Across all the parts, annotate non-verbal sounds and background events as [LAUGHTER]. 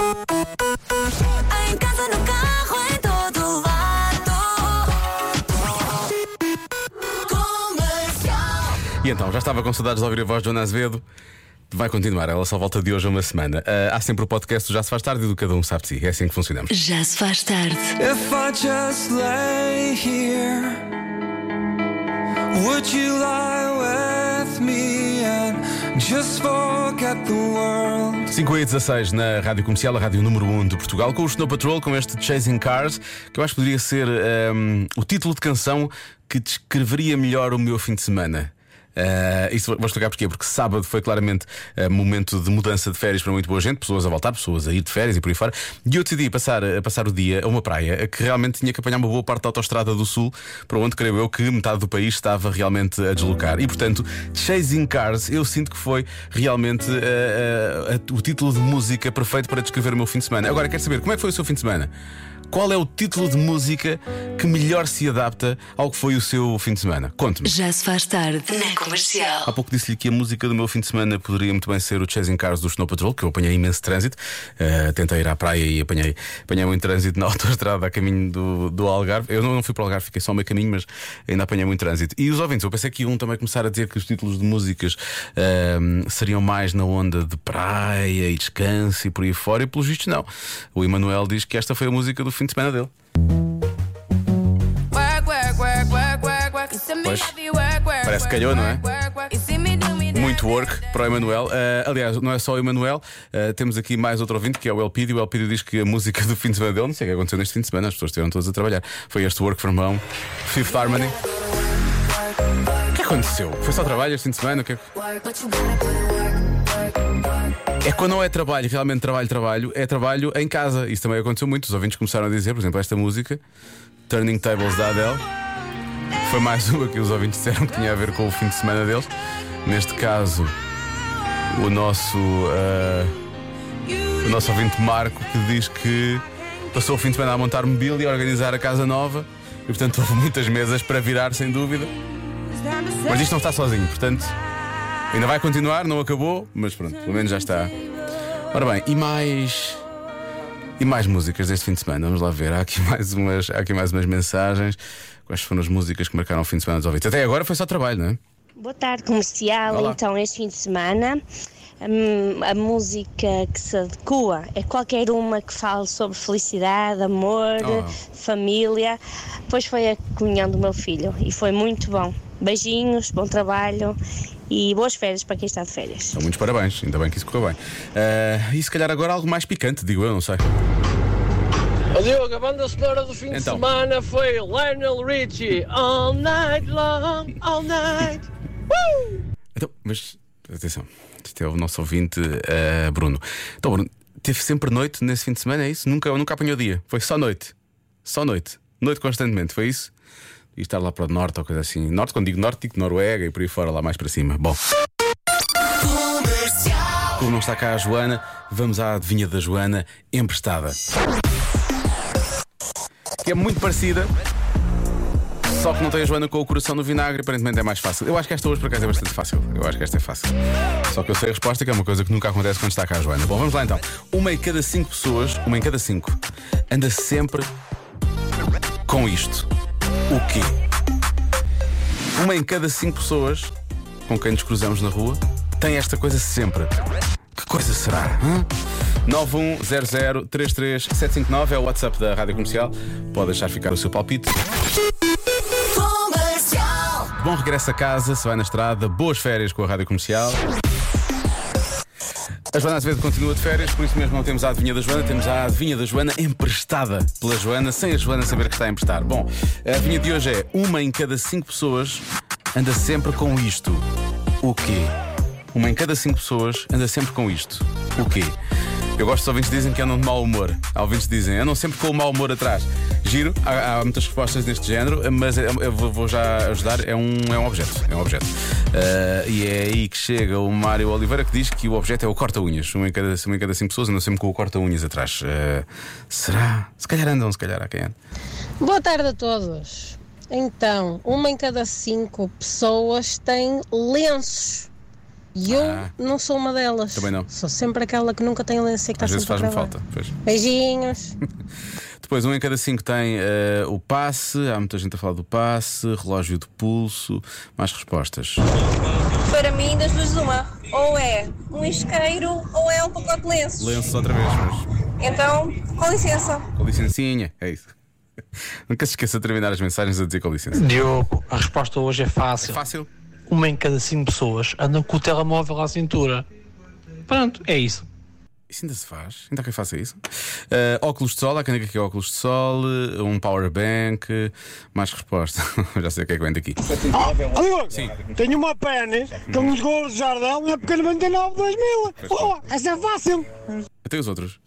Em casa, no carro, em todo lado. Comercial. E então, já estava com saudades de ouvir a voz de Joana Azevedo. Vai continuar, ela só volta de hoje a uma semana. Ah, há sempre o podcast do Já Se Faz Tarde e do Cada Um Sabe de Si. É assim que funcionamos. Já se faz tarde. If I just lay here, would you lie with me just forget the world? 5 e 16 na Rádio Comercial, a Rádio número 1 de Portugal, com o Snow Patrol, com este Chasing Cars, que eu acho que poderia ser ahm, o título de canção que descreveria melhor o meu fim de semana. Ah, isso vou explicar porquê, porque sábado foi claramente ah, momento de mudança de férias para muito boa gente, pessoas a voltar, pessoas a ir de férias e por aí fora. E eu decidi passar, a passar o dia a uma praia que realmente tinha que apanhar uma boa parte da autostrada do sul, para onde creio eu que metade do país estava realmente a deslocar. E portanto, Chasing Cars, eu sinto que foi realmente ah, o título de música perfeito para descrever o meu fim de semana. Agora, quero saber como é que foi o seu fim de semana? Qual é o título de música que melhor se adapta ao que foi o seu fim de semana? Conte-me. Já se faz tarde na comercial. Há pouco disse-lhe que a música do meu fim de semana poderia muito bem ser o Chasing Cars do Snow Patrol, que eu apanhei imenso trânsito. Uh, tentei ir à praia e apanhei, apanhei muito trânsito na [LAUGHS] autoestrada a caminho do, do Algarve. Eu não, não fui para o Algarve, fiquei só meio caminho, mas ainda apanhei muito trânsito. E os ouvintes, eu pensei que iam também começar a dizer que os títulos de músicas uh, seriam mais na onda de praia e descanso e por aí fora, e pelos vistos não. O Emanuel diz que esta foi a música do fim de semana dele. Pois, parece que calhou, não é? Muito work para o Emanuel. Uh, aliás, não é só o Emanuel, uh, temos aqui mais outro ouvinte que é o Elpidio. O Elpidio diz que a música do fim de semana dele, não sei o que aconteceu neste fim de semana, as pessoas estiveram todas a trabalhar. Foi este Work from Home, Fifth Harmony. O que aconteceu? Foi só trabalho este fim de semana? O que é... é quando não é trabalho, realmente trabalho, trabalho, é trabalho em casa. Isso também aconteceu muito. Os ouvintes começaram a dizer, por exemplo, esta música, Turning Tables da Adele. Foi mais [LAUGHS] uma que os ouvintes disseram que tinha a ver com o fim de semana deles. Neste caso, o nosso, ah, o nosso ouvinte Marco que diz que passou o fim de semana a montar mobília e a organizar a casa nova e, portanto, [LAUGHS] houve muitas mesas para virar, sem dúvida. Mas isto não está sozinho, portanto, ainda vai continuar, não acabou, mas pronto, pelo menos já está. Ora bem, e mais. E mais músicas deste fim de semana? Vamos lá ver. Há aqui [LAUGHS] mais umas, aqui mais umas mensagens. Quais foram as músicas que marcaram o fim de semana dos ouvintes? Até agora foi só trabalho, não é? Boa tarde, comercial. Olá. Então, este fim de semana, hum, a música que se adequa é qualquer uma que fale sobre felicidade, amor, Oh. família. Pois foi a comunhão do meu filho e foi muito bom. Beijinhos, bom trabalho e boas férias para quem está de férias. Então, muitos parabéns, ainda bem que isso correu bem. Ah, e se calhar agora algo mais picante, digo eu, não sei. Ô Diogo, a banda sonora do fim de Então. semana foi Lionel Richie, All Night Long, All Night. Então, mas atenção, este é o nosso ouvinte ah, Bruno. Então, Bruno, teve sempre noite nesse fim de semana, é isso? Nunca, nunca apanhou dia. Foi só noite. Só noite. Noite constantemente, foi isso? E estar lá para o norte ou coisa assim. Norte, quando digo norte, digo Noruega e por aí fora, lá mais para cima. Bom. Como não está cá a Joana, vamos à adivinha da Joana emprestada. Que é muito parecida. Só que não tem a Joana com o coração no vinagre, aparentemente é mais fácil. Eu acho que esta hoje por acaso é bastante fácil. Eu acho que esta é fácil. Só que eu sei a resposta, que é uma coisa que nunca acontece quando está cá a Joana. Bom, vamos lá então. Uma em cada cinco pessoas, uma em cada cinco, anda sempre com isto. O quê? Uma em cada cinco pessoas com quem nos cruzamos na rua tem esta coisa sempre. Que coisa será? hã? 910033759 é o WhatsApp da Rádio Comercial. Pode deixar ficar o seu palpite. Comercial. Bom regresso a casa, se vai na estrada, boas férias com a Rádio Comercial. A Joana Azevedo continua de férias, por isso mesmo não temos a adivinha da Joana, temos a adivinha da Joana emprestada pela Joana, sem a Joana saber que está a emprestar. Bom, a adivinha de hoje é: uma em cada cinco pessoas anda sempre com isto. O quê? Uma em cada cinco pessoas anda sempre com isto. O quê? Eu gosto dos ouvintes dizem que andam de mau humor. Há ouvintes que dizem andam sempre com o mau humor atrás. Giro, há, há muitas respostas deste género, mas eu vou, já ajudar. É um, é um objeto. É um objeto. Ah, e é aí que chega o Mário Oliveira que diz que o objeto é o corta-unhas. Uma em cada, uma em cada cinco pessoas andam sempre com o corta-unhas atrás. Ah, será? Se calhar andam, se calhar há quem ande. Boa tarde a todos. Então, uma em cada cinco pessoas tem lenços E eu Ah. não sou uma delas. Também não. Sou sempre aquela que nunca tem lenço e que está Às vezes sempre a falta. Pois. Beijinhos. [LAUGHS] Depois, um em cada cinco tem eh, o passe. Há muita gente a falar do passe, relógio de pulso. Mais respostas. Para mim, das duas, uma. Ou é um isqueiro ou é um pacote de lenços. Lenços outra vez, mas. Então, com licença. Com licencinha, é isso. [LAUGHS] Nunca se esqueça de terminar as mensagens a dizer com licença. Diogo, a resposta hoje é fácil. Fácil. Uma em cada cinco pessoas andam com o telemóvel à cintura. Pronto, é isso. Isso ainda se faz? Ainda há quem faça isso? Eh, óculos de sol, há quem diga que é óculos de sol, eh, um power bank, eh, mais resposta. [LAUGHS] Já sei o que é que vem daqui. Sim. Tenho uma pênis que me jogou o jardel na pequena 99 2000. Oh, essa é fácil. Até os outros.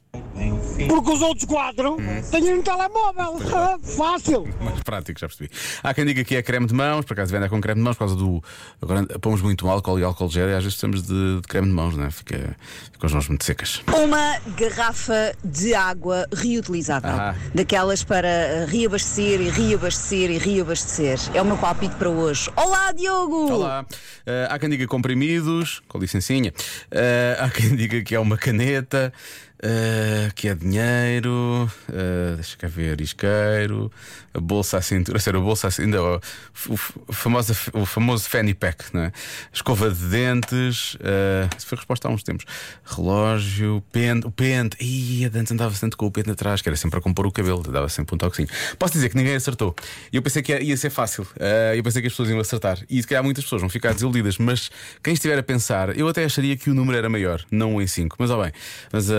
Porque os outros quatro têm um telemóvel. Ah, [LAUGHS] Fácil. Mais prático, já percebi. Há quem diga que é creme de mãos, por acaso vem andar com creme de mãos por causa do. Agora pomos muito álcool e álcool gel e às vezes precisamos de, de creme de mãos, né? Fica, ficam as mãos muito secas. Uma garrafa de água reutilizável. Ah. Daquelas para reabastecer e reabastecer e reabastecer. É o meu palpite para hoje. Olá, Diogo! Olá. Eh, há quem diga comprimidos, com licencinha. Eh, há quem diga que é uma caneta, eh, que é dinheiro, eh, deixa cá ver, isqueiro, a bolsa à cintura, sério, a bolsa à cintura, o, o, famoso, o famoso fanny pack, não é? Escova de dentes, eh, isso foi resposta há uns tempos. Relógio, pente, o pente, Ih, antes andava sempre com o pente atrás, que era sempre para compor o cabelo, dava sempre um toquezinho. Posso dizer que ninguém acertou. Eu pensei que ia, ia ser fácil, eh, eu pensei que as pessoas iam acertar. E se calhar muitas pessoas vão ficar desiludidas, mas quem estiver a pensar, eu até acharia que o número era maior, não um em 5. Mas ó bem, mas,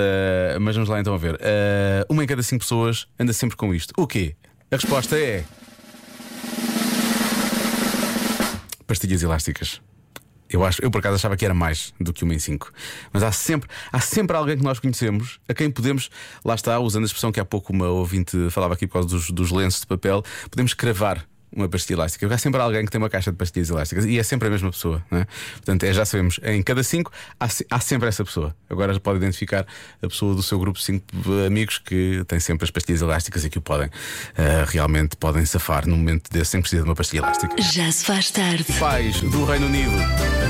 eh, mas vamos lá então a ver. Eh, uma em cada cinco pessoas anda sempre com isto. O quê? A resposta é. Pastilhas elásticas. Eu, acho, eu por acaso achava que era mais do que uma em cinco. Mas há sempre, há sempre alguém que nós conhecemos a quem podemos, lá está, usando a expressão que há pouco uma ouvinte falava aqui por causa dos, dos lenços de papel, podemos cravar uma pastilha elástica. Há sempre alguém que tem uma caixa de pastilhas elásticas e é sempre a mesma pessoa. Não é? Portanto, é, já sabemos, em cada cinco há, há sempre essa pessoa. Agora pode identificar a pessoa do seu grupo de cinco amigos que tem sempre as pastilhas elásticas e que o podem eh, realmente podem safar no momento desse sem precisar de uma pastilha elástica. Já se faz tarde. Pais do Reino Unido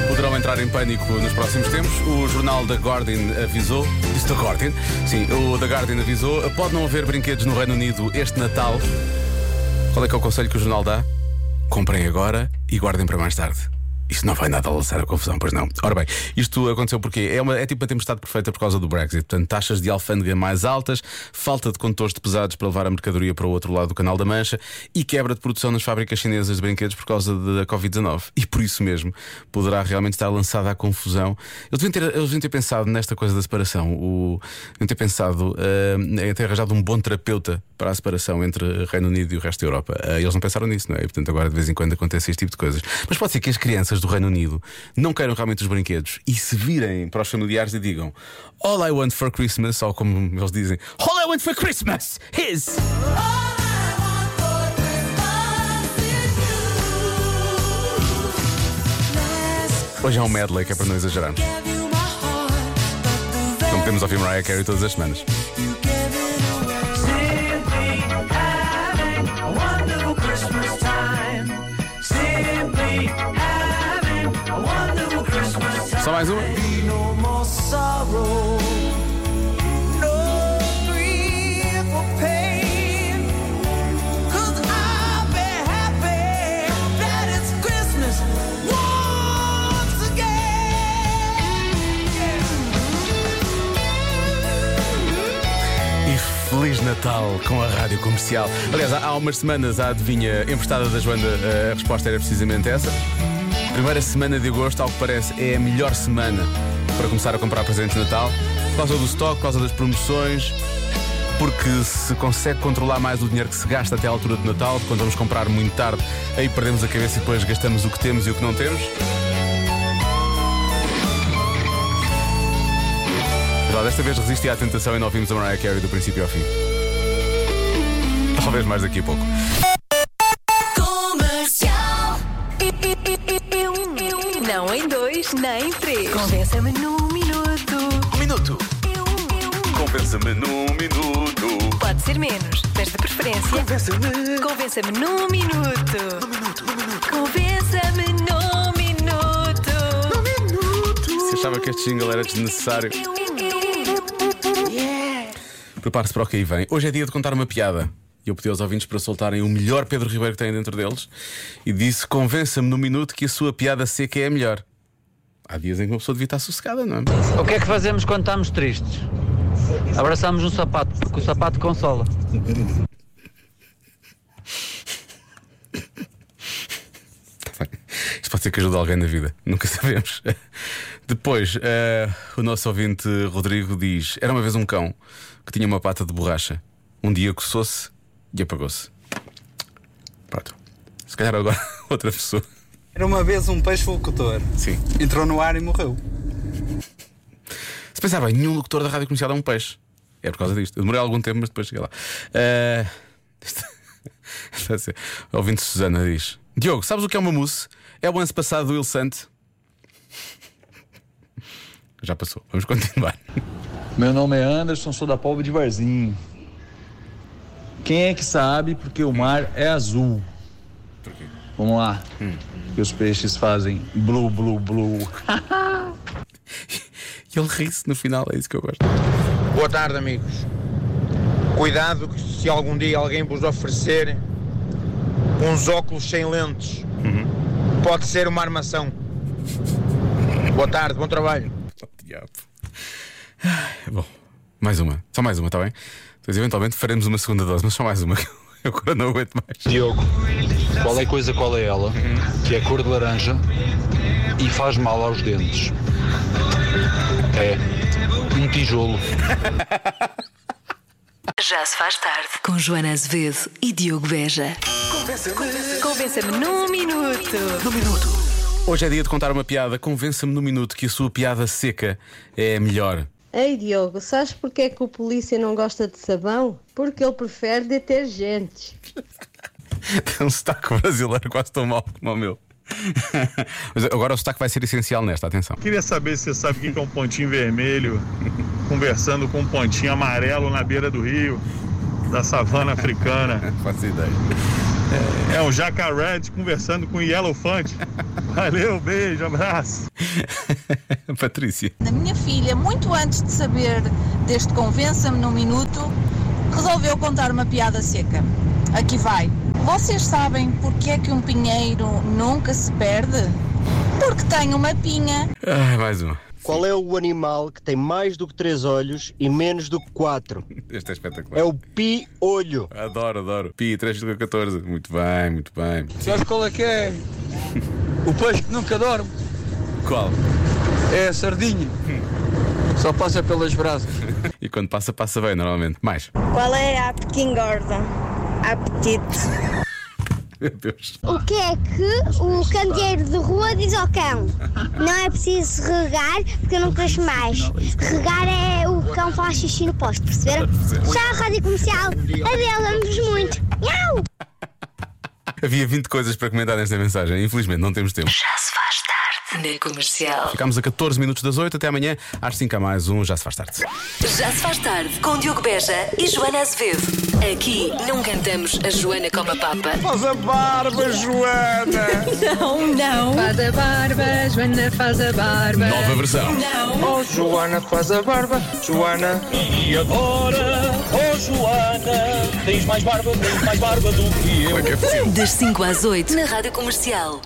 poderão entrar em pânico nos próximos tempos. O jornal The Guardian avisou. Disse The Guardian? Sim, o The Guardian avisou. Pode não haver brinquedos no Reino Unido este Natal. Qual é que é o conselho que o jornal dá? Comprem agora e guardem para mais tarde. Isto não vai nada lançar a confusão, pois não. Ora bem, isto aconteceu porque é, uma, é tipo uma tempestade perfeita por causa do Brexit. Portanto, taxas de alfândega mais altas, falta de condutores de pesados para levar a mercadoria para o outro lado do Canal da Mancha e quebra de produção nas fábricas chinesas de brinquedos por causa da Covid-19. E por isso mesmo poderá realmente estar lançada a confusão. Eles deviam ter, eles deviam ter pensado nesta coisa da separação. O, deviam ter pensado eh, em ter arranjado um bom terapeuta para a separação entre Reino Unido e o resto da Europa. Eh, eles não pensaram nisso, não é? E, portanto, agora de vez em quando acontece este tipo de coisas. Mas pode ser que as crianças do Reino Unido não queiram realmente os brinquedos e se virem para os familiares e digam All I want for Christmas, ou como eles dizem, All I want for Christmas is. Hoje é um medley que é para não exagerarmos. Não podemos ouvir Mariah Carey todas as semanas. Christmas once E Feliz Natal com a rádio comercial. Aliás, há há umas semanas a adivinha emprestada da Joana, eh, a resposta era precisamente essa. Primeira semana de agosto, ao que parece, é a melhor semana para começar a comprar presentes de Natal. Por causa do estoque, por causa das promoções, porque se consegue controlar mais o dinheiro que se gasta até à altura de Natal, quando vamos comprar muito tarde, aí perdemos a cabeça e depois gastamos o que temos e o que não temos. Ó, desta vez resisti à tentação e não ouvimos a Mariah Carey do princípio ao fim. Talvez mais daqui a pouco. Dois, nem em três. Convença-me num minuto. Um minuto. Convença-me num minuto. Pode ser menos, mas de preferência. Convença-me. Convença-me num minuto. Num minuto, num minuto. Convença-me num minuto. Num minuto. achava que este jingle era desnecessário. Prepare-se para o que aí vem. Hoje é dia de contar uma piada. E eu pedi aos ouvintes para soltarem o melhor Pedro Ribeiro que têm dentro deles e disse: Convença-me no minuto que a sua piada seca é a melhor. Há dias em que uma pessoa devia estar sossegada, não é? O que é que fazemos quando estamos tristes? Abraçamos um sapato, porque o sapato consola. Isto pode ser que ajude alguém na vida, nunca [LAUGHS] sabemos. Depois, eh, o nosso ouvinte Rodrigo diz: Era uma vez um cão que tinha uma pata de borracha. Um dia coçou-se e apagou-se. Pronto. Se calhar agora [LAUGHS] outra pessoa. Era uma vez um peixe locutor. Sim. Entrou no ar e morreu. Se pensar bem, nenhum locutor da rádio comercial é um peixe. É por causa disto. Eu demorei algum tempo, mas depois cheguei lá. Eh, [LAUGHS] está a ser. O ouvinte Susana diz: Diogo, sabes o que é uma mousse? É o ano passado do Il Sante. [LAUGHS] Já passou. Vamos continuar. Meu nome é Anderson, sou da Polva de Varzinho. Quem é que sabe porque o mar é azul? Vamos lá. Que os peixes fazem blu, blu, blu. [LAUGHS] E ele ri-se no final, é isso que eu gosto. Boa tarde, amigos. Cuidado que se algum dia alguém vos oferecer uns óculos sem lentes, pode ser uma armação. Boa tarde, bom trabalho. Diabo. Ai, Bom, mais uma. Só mais uma, está bem? Depois eventualmente faremos uma segunda dose, mas só mais uma [LAUGHS] eu agora não aguento mais. Diogo, qual é a coisa, qual é ela? Que é cor de laranja e faz mal aos dentes. É um tijolo. [LAUGHS] Já se faz tarde. Com Joana Azevedo e Diogo Beja. Convença-me num minuto. Num minuto. Hoje é dia de contar uma piada. Convença-me no minuto que a sua piada seca é a melhor. Ei Diogo, sabes porque é que o polícia não gosta de sabão? Porque ele prefere detergentes. [LAUGHS] [LAUGHS] Tem um sotaque brasileiro quase tão mau como o meu. [LAUGHS] Mas agora o sotaque vai ser essencial nesta, atenção. Queria saber se você sabe o que é um pontinho vermelho conversando com um pontinho amarelo na beira do rio, da savana africana. [LAUGHS] Faço ideia. É um jacaré conversando com um yellowfante. Valeu, beijo, abraço. Patrícia. A minha filha, muito antes de saber deste Convença-me num Minuto, resolveu contar uma piada seca. Aqui vai. Vocês sabem porque é que um pinheiro nunca se perde? Porque tem uma pinha. Ah, mais uma. Qual é o animal que tem mais do que três olhos e menos do que quatro? Este é espetacular. É o pi-olho. Adoro, adoro. Pi 3,14. Muito bem, muito bem. Sabes qual é que é? O peixe que nunca dorme Qual? é a sardinha. Só passa pelas brasas. [LAUGHS] E quando passa, passa bem, normalmente. Mais. Qual é a que engorda? Apetite. Meu Deus. O que é que o candeeiro de rua diz ao cão? Não é preciso regar porque eu não cresço mais. Regar é o cão faz xixi no posto, perceberam? Já a rádio comercial. Adeus, amo-vos muito. Miau! Havia 20 coisas para comentar nesta mensagem. Infelizmente, não temos tempo. Já se. Na comercial. Ficámos a 14 minutos das 8. Até amanhã, às 5 a mais um. Já se faz tarde. Já se faz tarde. Com Diogo Beja e Joana Azevedo. Aqui não cantamos a Joana como a Papa. Faz a barba, Joana! [LAUGHS] Não, não. Faz a barba, Joana faz a barba. Nova versão. Não. Oh, Joana faz a barba, Joana. E agora, oh Joana, tens mais barba, tens mais barba do que eu. Das 5 às 8 na Rádio Comercial.